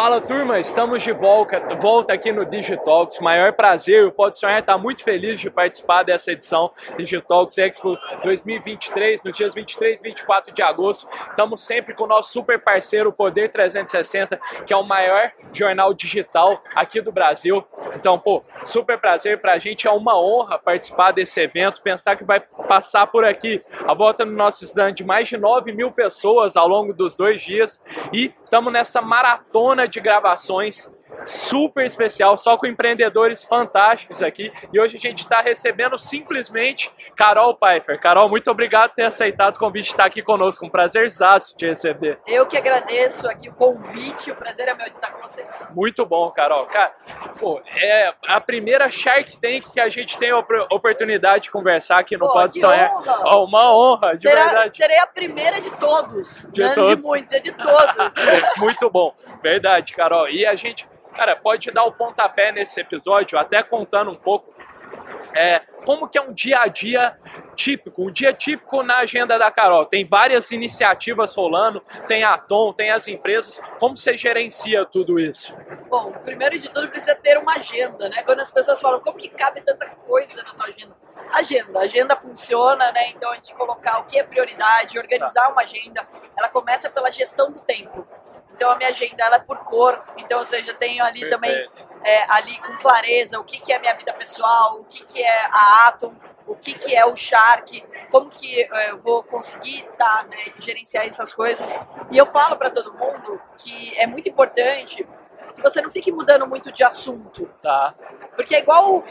Fala turma, estamos de volta, volta aqui no Digitalks. Maior prazer, o Pode Sonhar está muito feliz de participar dessa edição Digitalks Expo 2023, nos dias 23 e 24 de agosto. Estamos sempre com o nosso super parceiro Poder 360, que é o maior jornal digital aqui do Brasil. Então, pô, super prazer para a gente, é uma honra participar desse evento, pensar que vai passar por aqui a volta no nosso stand de mais de 9 mil pessoas ao longo dos dois dias e estamos nessa maratona de gravações super especial, só com empreendedores fantásticos aqui. E hoje a gente está recebendo simplesmente Carol Pfeiffer. Carol, muito obrigado por ter aceitado o convite de estar aqui conosco. Um prazerzaço te receber. Eu que agradeço aqui o convite, o prazer é meu de estar com vocês. Muito bom, Carol. Cara, pô, é a primeira Shark Tank que a gente tem a oportunidade de conversar aqui no pô, Pode Sonhar. Honra. Oh, uma honra, de Será, verdade. Serei a primeira de todos. De não todos. de muitos, é de todos. muito bom. Verdade, Carol. E a gente Cara, pode dar o pontapé nesse episódio, até contando um pouco é, como que é um dia a dia típico, um dia típico na agenda da Carol. Tem várias iniciativas rolando, tem a Tom, tem as empresas. Como você gerencia tudo isso? Bom, primeiro de tudo precisa ter uma agenda, né? Quando as pessoas falam, como que cabe tanta coisa na tua agenda? Agenda, a agenda funciona, né? Então a gente colocar o que é prioridade, organizar tá. uma agenda, ela começa pela gestão do tempo. Então a minha agenda ela é por cor, então ou seja, tenho ali Perfeito. também é, ali com clareza o que, que é minha vida pessoal, o que, que é a Atom, o que, que é o Shark, como que é, eu vou conseguir tá, né, gerenciar essas coisas. E eu falo para todo mundo que é muito importante que você não fique mudando muito de assunto. Tá. Porque é igual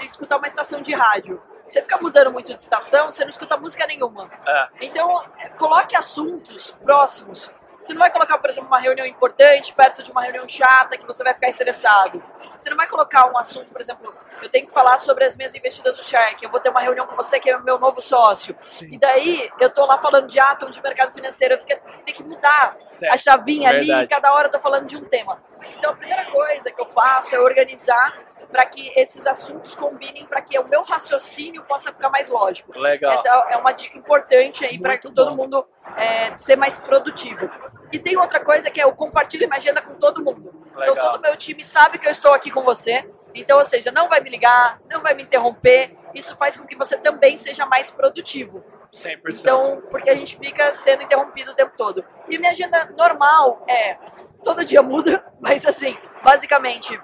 escutar uma estação de rádio. Você fica mudando muito de estação, você não escuta música nenhuma. É. Então, é, coloque assuntos próximos você não vai colocar, por exemplo, uma reunião importante perto de uma reunião chata que você vai ficar estressado. Você não vai colocar um assunto, por exemplo, eu tenho que falar sobre as minhas investidas do Shark, eu vou ter uma reunião com você que é o meu novo sócio. Sim. E daí eu tô lá falando de Atom, de mercado financeiro, eu fico, tem que mudar é, a chavinha verdade. ali, cada hora eu tô falando de um tema. Então a primeira coisa que eu faço é organizar para que esses assuntos combinem, para que o meu raciocínio possa ficar mais lógico. Legal. Essa é uma dica importante aí para todo mundo é, ser mais produtivo. E tem outra coisa que é eu compartilho minha agenda com todo mundo. Então, Legal. Então todo meu time sabe que eu estou aqui com você. Então, ou seja, não vai me ligar, não vai me interromper. Isso faz com que você também seja mais produtivo. 100%. Então, porque a gente fica sendo interrompido o tempo todo. E minha agenda normal é todo dia muda, mas assim, basicamente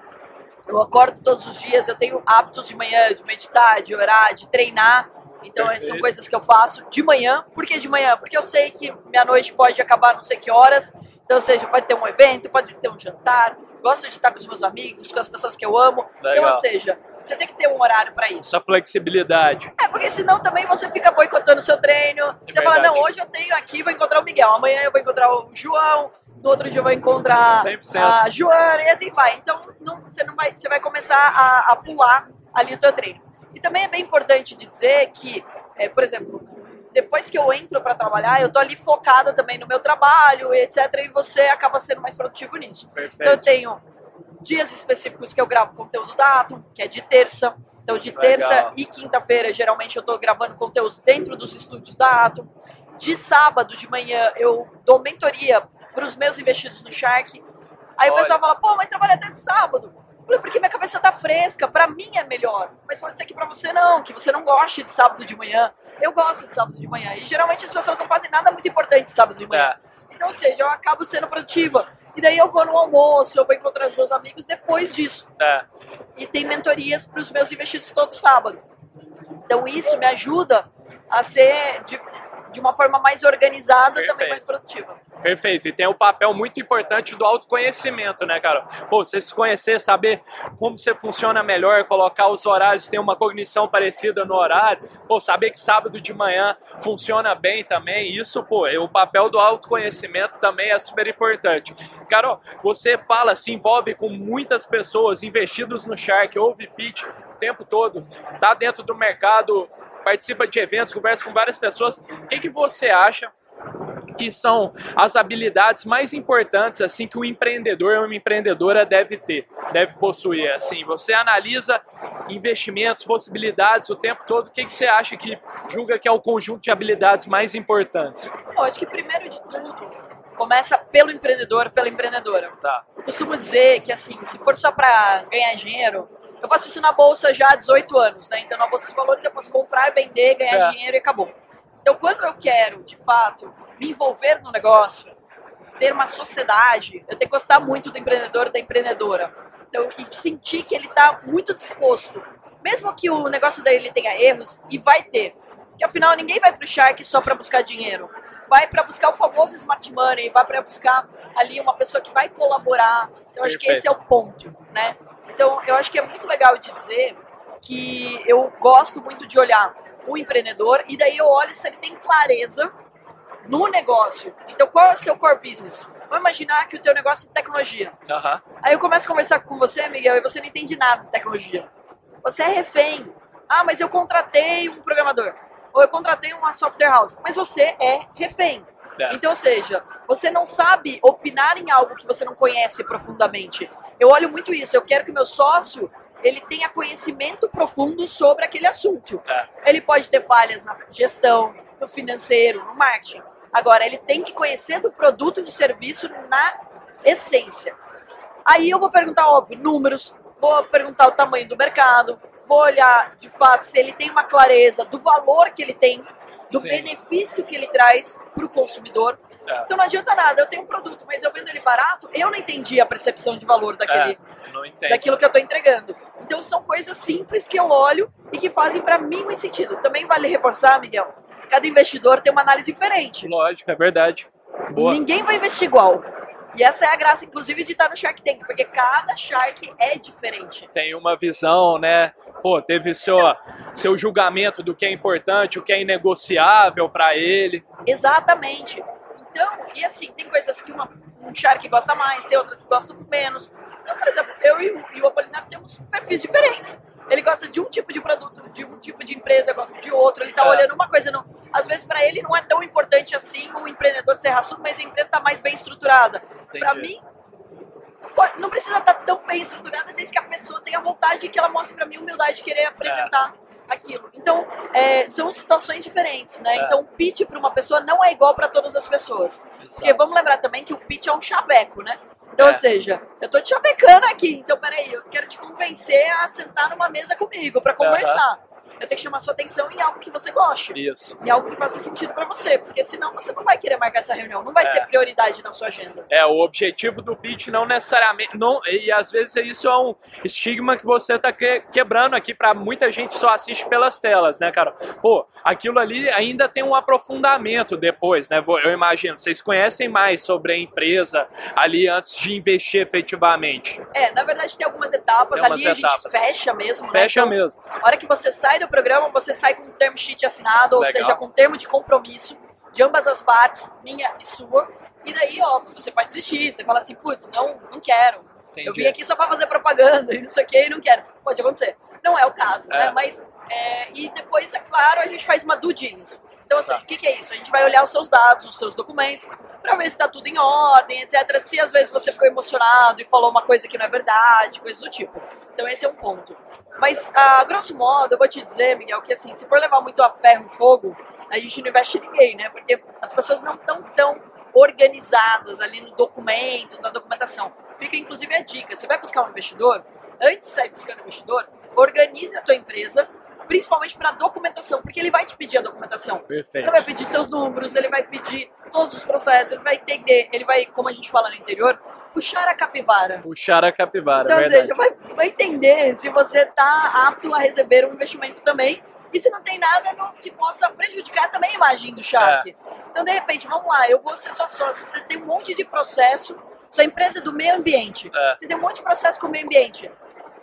eu acordo todos os dias, eu tenho hábitos de manhã, de meditar, de orar, de treinar. Então Perfeito. são coisas que eu faço de manhã. Por que de manhã? Porque eu sei que minha noite pode acabar não sei que horas. Então, ou seja, pode ter um evento, pode ter um jantar. Gosto de estar com os meus amigos, com as pessoas que eu amo. Legal. Então, ou seja, você tem que ter um horário para isso. Essa flexibilidade. É, porque senão também você fica boicotando o seu treino. É você verdade. fala, não, hoje eu tenho aqui, vou encontrar o Miguel. Amanhã eu vou encontrar o João no outro dia vai encontrar 100%. a Joana e assim vai. Então não, você não vai, você vai começar a, a, pular ali o teu treino. E também é bem importante de dizer que, é, por exemplo, depois que eu entro para trabalhar, eu tô ali focada também no meu trabalho etc. E você acaba sendo mais produtivo nisso. Perfeito. Então eu tenho dias específicos que eu gravo conteúdo da Atom, que é de terça. Então de terça Legal. e quinta-feira, geralmente eu tô gravando conteúdos dentro dos estúdios da Atom. De sábado de manhã eu dou mentoria para os meus investidos no Shark. Aí Olha. o pessoal fala, pô, mas trabalha até de sábado. Eu falei, porque minha cabeça tá fresca, para mim é melhor. Mas pode ser que para você não, que você não goste de sábado de manhã. Eu gosto de sábado de manhã. E geralmente as pessoas não fazem nada muito importante sábado de manhã. É. Então, ou seja, eu acabo sendo produtiva. E daí eu vou no almoço, eu vou encontrar os meus amigos depois disso. É. E tem mentorias para os meus investidos todo sábado. Então isso me ajuda a ser de, uma forma mais organizada, Perfeito. também mais produtiva. Perfeito. E tem o um papel muito importante do autoconhecimento, né, cara? Pô, você se conhecer, saber como você funciona melhor, colocar os horários, ter uma cognição parecida no horário, pô, saber que sábado de manhã funciona bem também. Isso, pô, é o papel do autoconhecimento também é super importante. Carol, você fala, se envolve com muitas pessoas investidos no Shark, ouve pitch o tempo todo, tá dentro do mercado, participa de eventos, conversa com várias pessoas. O que, que você acha que são as habilidades mais importantes assim que o empreendedor ou uma empreendedora deve ter, deve possuir. Assim, você analisa investimentos, possibilidades o tempo todo. O que, que você acha que julga que é o conjunto de habilidades mais importantes? Acho que primeiro de tudo começa pelo empreendedor, pela empreendedora. Tá. Eu costumo dizer que, assim, se for só para ganhar dinheiro, eu faço isso na bolsa já há 18 anos, né? Então, na bolsa de valores eu posso comprar, vender, ganhar É. dinheiro e acabou. Então, quando eu quero, de fato, me envolver no negócio, ter uma sociedade, eu tenho que gostar muito do empreendedor, da empreendedora. Então, e sentir que ele está muito disposto, mesmo que o negócio dele tenha erros, e vai ter. Porque afinal, ninguém vai para o Shark só para buscar dinheiro. Vai para buscar o famoso smart money, vai para buscar ali uma pessoa que vai colaborar. Então, acho que esse é o ponto, né? Então, eu acho que é muito legal de dizer que eu gosto muito de olhar o empreendedor e daí eu olho se ele tem clareza no negócio. Então, qual é o seu core business? Vamos imaginar que o teu negócio é tecnologia. Aham. Aí eu começo a conversar com você, Miguel, e você não entende nada de tecnologia. Você é refém. Ah, mas eu contratei um programador. Ou eu contratei uma software house. Mas você é refém. É. Então, ou seja, você não sabe opinar em algo que você não conhece profundamente. Eu olho muito isso. Eu quero que o meu sócio ele tenha conhecimento profundo sobre aquele assunto. É. Ele pode ter falhas na gestão, no financeiro, no marketing. Agora, ele tem que conhecer do produto e do serviço na essência. Aí eu vou perguntar, óbvio, números, vou perguntar o tamanho do mercado, vou olhar de fato se ele tem uma clareza do valor que ele tem, do Sim. benefício que ele traz para o consumidor. É. Então não adianta nada, eu tenho um produto, mas eu vendo ele barato, eu não entendi a percepção de valor daquele, É, daquilo que eu estou entregando. Então são coisas simples que eu olho e que fazem para mim muito sentido. Também vale reforçar, Miguel, cada investidor tem uma análise diferente. Lógico, é verdade. Boa. Ninguém vai investir igual. E essa é a graça, inclusive, de estar no Shark Tank, porque cada Shark é diferente. Tem uma visão, né? Pô, teve seu, seu julgamento do que é importante, o que é inegociável para ele. Exatamente. Então, e assim, tem coisas que uma, um Shark gosta mais, tem outras que gostam menos. Então, por exemplo, eu e o, e o Apolinário temos perfis diferentes. Ele gosta de um tipo de produto, de um tipo de empresa, eu gosto de outro. Ele tá É. olhando uma coisa. Não, às vezes, para ele, não é tão importante assim o empreendedor ser raçudo, mas a empresa está mais bem estruturada. Para mim, não precisa estar tão bem estruturada desde que a pessoa tenha vontade e que ela mostre para mim humildade de querer apresentar aquilo. Então, é, são situações diferentes, né? É. Então, o pitch para uma pessoa não é igual para todas as pessoas. Porque Exato. vamos lembrar também que o pitch é um chaveco, né? Então, É. ou seja, eu tô te chavecando aqui. Então, peraí, eu quero te convencer a sentar numa mesa comigo para conversar. Eu tenho que chamar sua atenção em algo que você goste. Isso. Em algo que faça sentido para você. Porque senão você não vai querer marcar essa reunião. Não vai É. ser prioridade na sua agenda. É, o objetivo do pitch não necessariamente. Não, e às vezes isso é um estigma que você tá que- quebrando aqui para muita gente só assiste pelas telas, né, cara? Pô, aquilo ali ainda tem um aprofundamento depois, né? Eu imagino, vocês conhecem mais sobre a empresa ali antes de investir efetivamente. É, na verdade tem algumas etapas. Tem Ali a gente etapas. fecha mesmo. né? Fecha Então, mesmo. A hora que você sai do programa, você sai com um term sheet assinado, ou Legal. seja, com um termo de compromisso de ambas as partes, minha e sua. E daí, ó, você pode desistir. Você fala assim, putz, não, não quero. Eu vim Entendi. aqui só pra fazer propaganda e não sei o que e não quero. Pode acontecer. Não é o caso, É. né? Mas, é, e depois, é claro, a gente faz uma due diligence. Então, ou seja, Tá. o que, que é isso? A gente vai olhar os seus dados, os seus documentos, pra ver se tá tudo em ordem, etc. Se às vezes você ficou emocionado e falou uma coisa que não é verdade, coisas do tipo. Então, esse é um ponto. Mas, a grosso modo, eu vou te dizer, Miguel, que assim, se for levar muito a ferro e fogo, a gente não investe ninguém, né? Porque as pessoas não estão tão organizadas ali no documento, na documentação. Fica inclusive a dica: você vai buscar um investidor, antes de sair buscando um investidor, organize a tua empresa, principalmente para documentação, porque ele vai te pedir a documentação. Perfeito. Ele vai pedir seus números, ele vai pedir todos os processos, ele vai entender, ele vai, como a gente fala no interior, puxar a capivara. Puxar a capivara, Então, ou verdade. seja, vai, vai entender se você está apto a receber um investimento também e se não tem nada no- que possa prejudicar também a imagem do Shark. É. Então, de repente, vamos lá, eu vou ser sua sócia, você tem um monte de processo, sua empresa é do meio ambiente, É. você tem um monte de processo com o meio ambiente.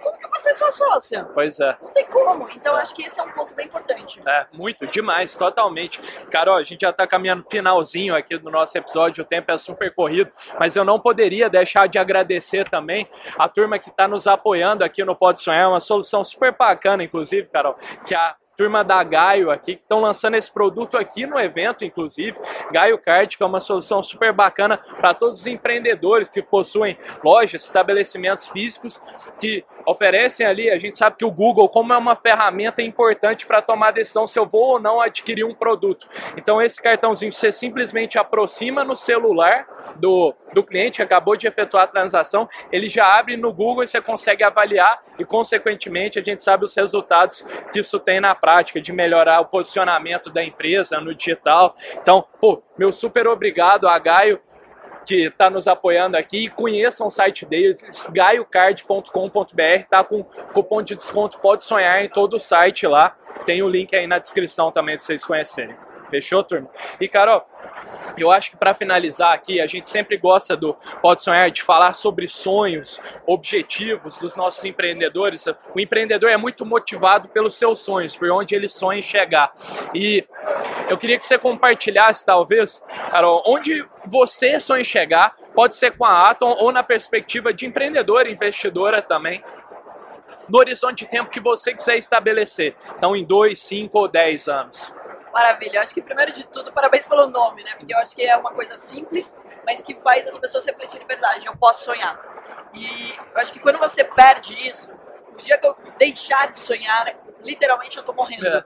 Como que vou ser sua sócia? Pois é. Não tem como. Então, É. acho que esse é um ponto bem importante. É, muito, demais, totalmente. Carol, a gente já tá caminhando finalzinho aqui do nosso episódio, o tempo é super corrido, mas eu não poderia deixar de agradecer também a turma que tá nos apoiando aqui no Pode Sonhar, uma solução super bacana, inclusive, Carol, que é a turma da Gaio aqui, que estão lançando esse produto aqui no evento, inclusive, Gaio Card, que é uma solução super bacana para todos os empreendedores que possuem lojas, estabelecimentos físicos, que oferecem ali, a gente sabe que o Google, como é uma ferramenta importante para tomar a decisão se eu vou ou não adquirir um produto. Então esse cartãozinho você simplesmente aproxima no celular do, do cliente que acabou de efetuar a transação, ele já abre no Google e você consegue avaliar e, consequentemente, a gente sabe os resultados que isso tem na prática, de melhorar o posicionamento da empresa no digital. Então, pô, meu super obrigado a Gaio que está nos apoiando aqui. Conheçam o site deles, gaiocard.com.br, tá com cupom de desconto Pode Sonhar em todo o site lá. Tem o link aí na descrição também para vocês conhecerem. Fechou, turma? E, Carol, eu acho que para finalizar aqui, a gente sempre gosta do Pode Sonhar de falar sobre sonhos, objetivos dos nossos empreendedores. O empreendedor é muito motivado pelos seus sonhos, por onde ele sonha em chegar. E eu queria que você compartilhasse, talvez, Carol, onde você em chegar, pode ser com a Atom ou na perspectiva de empreendedora, investidora também no horizonte de tempo que você quiser estabelecer. Então, em 2, 5 ou 10 anos. Maravilha. Eu acho que, primeiro de tudo, parabéns pelo nome, né? Porque eu acho que é uma coisa simples, mas que faz as pessoas refletirem verdade. Eu posso sonhar. E eu acho que quando você perde isso, o dia que eu deixar de sonhar, literalmente eu tô morrendo. É.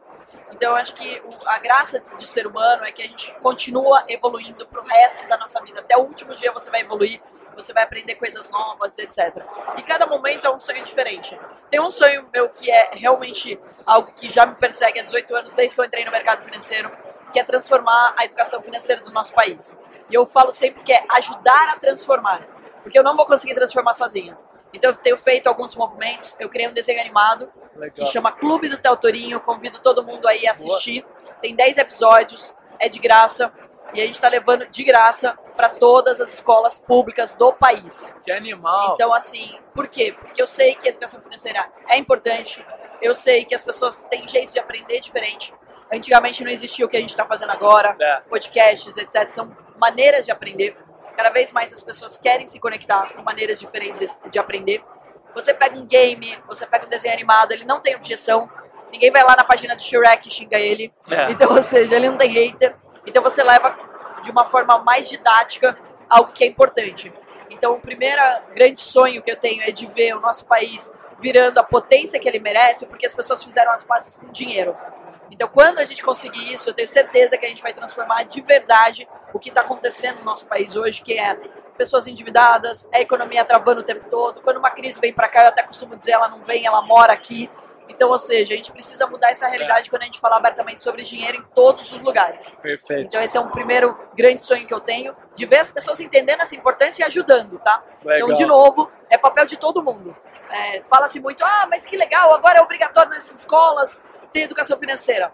Então acho que a graça do ser humano é que a gente continua evoluindo pro resto da nossa vida. Até o último dia você vai evoluir você vai aprender coisas novas, etc. E cada momento é um sonho diferente. Tem um sonho meu que é realmente algo que já me persegue há 18 anos, desde que eu entrei no mercado financeiro, que é transformar a educação financeira do nosso país. E eu falo sempre que é ajudar a transformar, porque eu não vou conseguir transformar sozinha. Então eu tenho feito alguns movimentos, eu criei um desenho animado Legal. que chama Clube do Teutorinho, convido todo mundo aí a assistir. Boa. Tem 10 episódios, é de graça e a gente está levando de graça para todas as escolas públicas do país. Que animal! Então, assim, por quê? Porque eu sei que a educação financeira é importante, eu sei que as pessoas têm jeito de aprender diferente. Antigamente não existia o que a gente está fazendo agora, é. podcasts, etc. São maneiras de aprender. Cada vez mais as pessoas querem se conectar com maneiras diferentes de aprender. Você pega um game, você pega um desenho animado, ele não tem objeção. Ninguém vai lá na página do Shrek e xinga ele. É. Então, ou seja, ele não tem hater. Então você leva de uma forma mais didática algo que é importante. Então o primeiro grande sonho que eu tenho é de ver o nosso país virando a potência que ele merece, porque as pessoas fizeram as pazes com dinheiro. Então, quando a gente conseguir isso, eu tenho certeza que a gente vai transformar de verdade o que está acontecendo no nosso país hoje, que é pessoas endividadas, a economia travando o tempo todo. Quando uma crise vem para cá, eu até costumo dizer, ela não vem, ela mora aqui. Então, ou seja, a gente precisa mudar essa realidade é. quando a gente fala abertamente sobre dinheiro em todos os lugares. Perfeito. Então, esse é um primeiro grande sonho que eu tenho, de ver as pessoas entendendo essa importância e ajudando, tá? Legal. Então, de novo, é papel de todo mundo. É, Fala-se muito, ah, mas que legal, agora é obrigatório nas escolas ter educação financeira.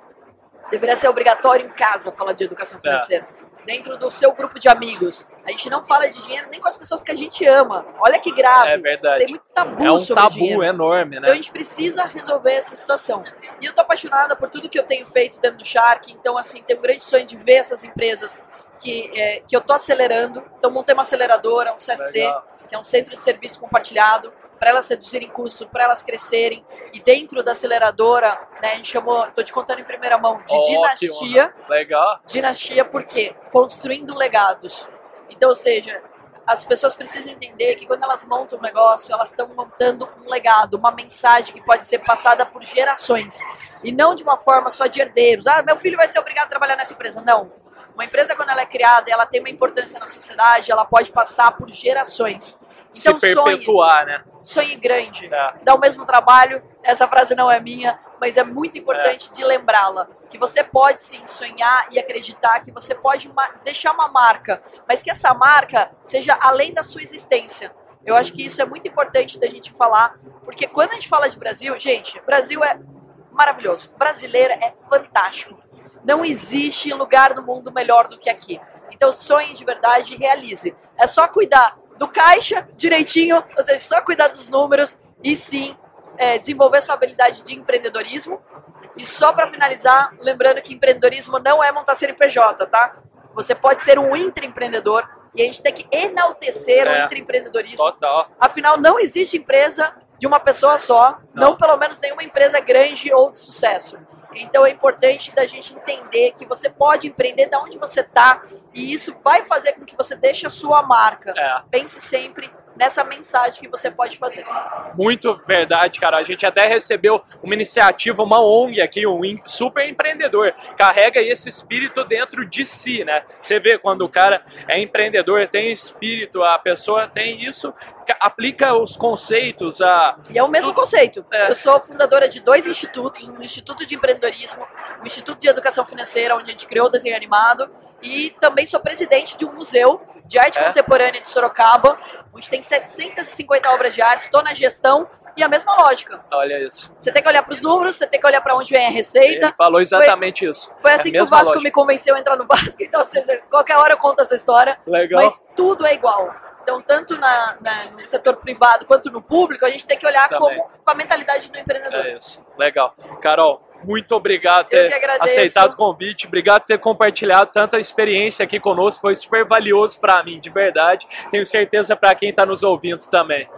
Deveria ser obrigatório em casa falar de educação é. financeira. É dentro do seu grupo de amigos. A gente não fala de dinheiro nem com as pessoas que a gente ama. Olha que grave. É verdade. Tem muito tabu é um sobre tabu dinheiro. enorme, né? Então a gente precisa resolver essa situação. E eu tô apaixonada por tudo que eu tenho feito dentro do Shark. Então, assim, tenho um grande sonho de ver essas empresas que, é, que eu tô acelerando. Então, montei uma aceleradora, um CSC, Legal. que é um centro de serviço compartilhado para elas reduzirem custos, para elas crescerem. E dentro da aceleradora, né, a gente chamou, tô te contando em primeira mão, de Ótimo. dinastia. Legal. Dinastia por quê? Construindo legados. Então, ou seja, as pessoas precisam entender que quando elas montam um negócio, elas estão montando um legado, uma mensagem que pode ser passada por gerações. E não de uma forma só de herdeiros. Ah, meu filho vai ser obrigado a trabalhar nessa empresa. Não. Uma empresa, quando ela é criada, ela tem uma importância na sociedade, ela pode passar por gerações. Então, se perpetuar, sonhe, né? Sonhe grande. É. Dá o mesmo trabalho. Essa frase não é minha, mas é muito importante é. de lembrá-la. Que você pode sim sonhar e acreditar que você pode deixar uma marca, mas que essa marca seja além da sua existência. Eu acho que isso é muito importante da gente falar, porque quando a gente fala de Brasil, gente, Brasil é maravilhoso. Brasileiro é fantástico. Não existe lugar no mundo melhor do que aqui. Então sonhe de verdade e realize. É só cuidar do caixa direitinho, ou seja, só cuidar dos números e sim é, desenvolver sua habilidade de empreendedorismo. E só para finalizar, lembrando que empreendedorismo não é montar CNPJ, tá? Você pode ser um intraempreendedor e a gente tem que enaltecer é, o intraempreendedorismo. Total. Afinal, não existe empresa de uma pessoa só, não. não pelo menos nenhuma empresa grande ou de sucesso. Então é importante da gente entender que você pode empreender da onde você está e isso vai fazer com que você deixe a sua marca. É. Pense sempre nessa mensagem que você pode fazer. Muito verdade, cara. A gente até recebeu uma iniciativa, uma ONG aqui, um super empreendedor. Carrega esse espírito dentro de si, né? Você vê quando o cara é empreendedor, tem espírito, a pessoa tem isso, aplica os conceitos a. E é o mesmo conceito. É. Eu sou fundadora de dois institutos, um Instituto de Empreendedorismo, um Instituto de Educação Financeira, onde a gente criou o desenho animado, e também sou presidente de um museu de arte é. contemporânea de Sorocaba, onde tem 750 obras de arte, estou na gestão e a mesma lógica. Olha isso. Você tem que olhar para os números, você tem que olhar para onde vem a receita. Ele falou exatamente foi, isso. Foi assim é que o Vasco lógica. me convenceu a entrar no Vasco. Então, ou seja, qualquer hora eu conto essa história. Legal. Mas tudo é igual. Então, tanto na, na, no setor privado quanto no público, a gente tem que olhar como, com a mentalidade do empreendedor. É isso. Legal. Carol, muito obrigado por ter aceitado o convite, obrigado por ter compartilhado tanta experiência aqui conosco, foi super valioso para mim, de verdade. Tenho certeza para quem está nos ouvindo também.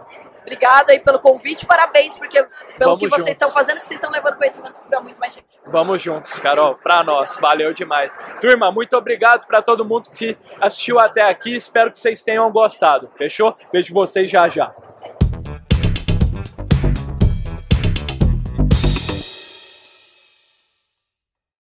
Obrigada aí pelo convite, parabéns porque pelo Vamos que vocês juntos. estão fazendo, que vocês estão levando conhecimento para muito mais gente. Vamos juntos, Carol, para nós, valeu demais. Turma, muito obrigado para todo mundo que assistiu até aqui, espero que vocês tenham gostado. Fechou? Vejo vocês já já.